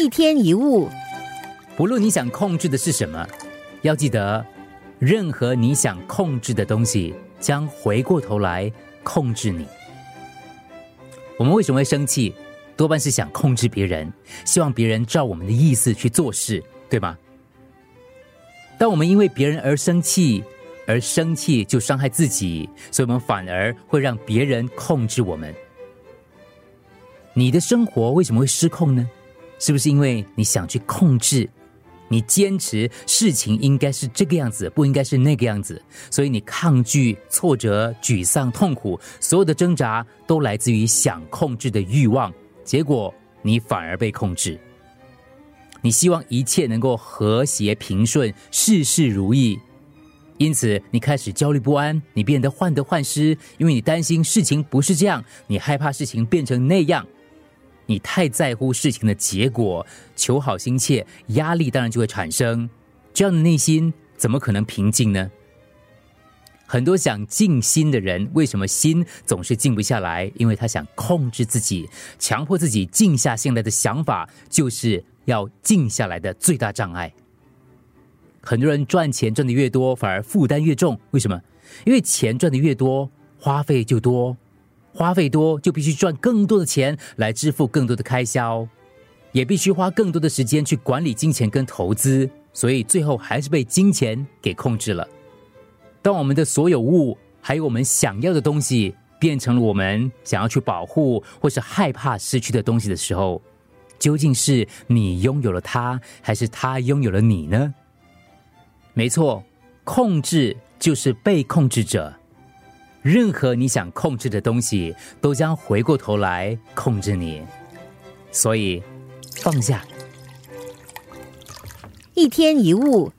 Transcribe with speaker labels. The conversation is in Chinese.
Speaker 1: 一天一物，
Speaker 2: 不论你想控制的是什么，要记得，任何你想控制的东西将回过头来控制你。我们为什么会生气？多半是想控制别人，希望别人照我们的意思去做事，对吗？当我们因为别人而生气，而生气就伤害自己，所以我们反而会让别人控制我们。你的生活为什么会失控呢？是不是因为你想去控制？你坚持事情应该是这个样子，不应该是那个样子，所以你抗拒、挫折、沮丧、痛苦，所有的挣扎都来自于想控制的欲望，结果你反而被控制。你希望一切能够和谐平顺，事事如意，因此你开始焦虑不安，你变得患得患失，因为你担心事情不是这样，你害怕事情变成那样。你太在乎事情的结果，求好心切，压力当然就会产生。这样的内心怎么可能平静呢？很多想静心的人，为什么心总是静不下来？因为他想控制自己，强迫自己静下心来的想法，就是要静下来的最大障碍。很多人赚钱赚的越多，反而负担越重。为什么？因为钱赚的越多，花费就多。花费多就必须赚更多的钱来支付更多的开销，也必须花更多的时间去管理金钱跟投资，所以最后还是被金钱给控制了。当我们的所有物还有我们想要的东西变成了我们想要去保护或是害怕失去的东西的时候，究竟是你拥有了它，还是它拥有了你呢？没错，控制就是被控制者。任何你想控制的东西，都将回过头来控制你。所以，放下。
Speaker 1: 一天一物。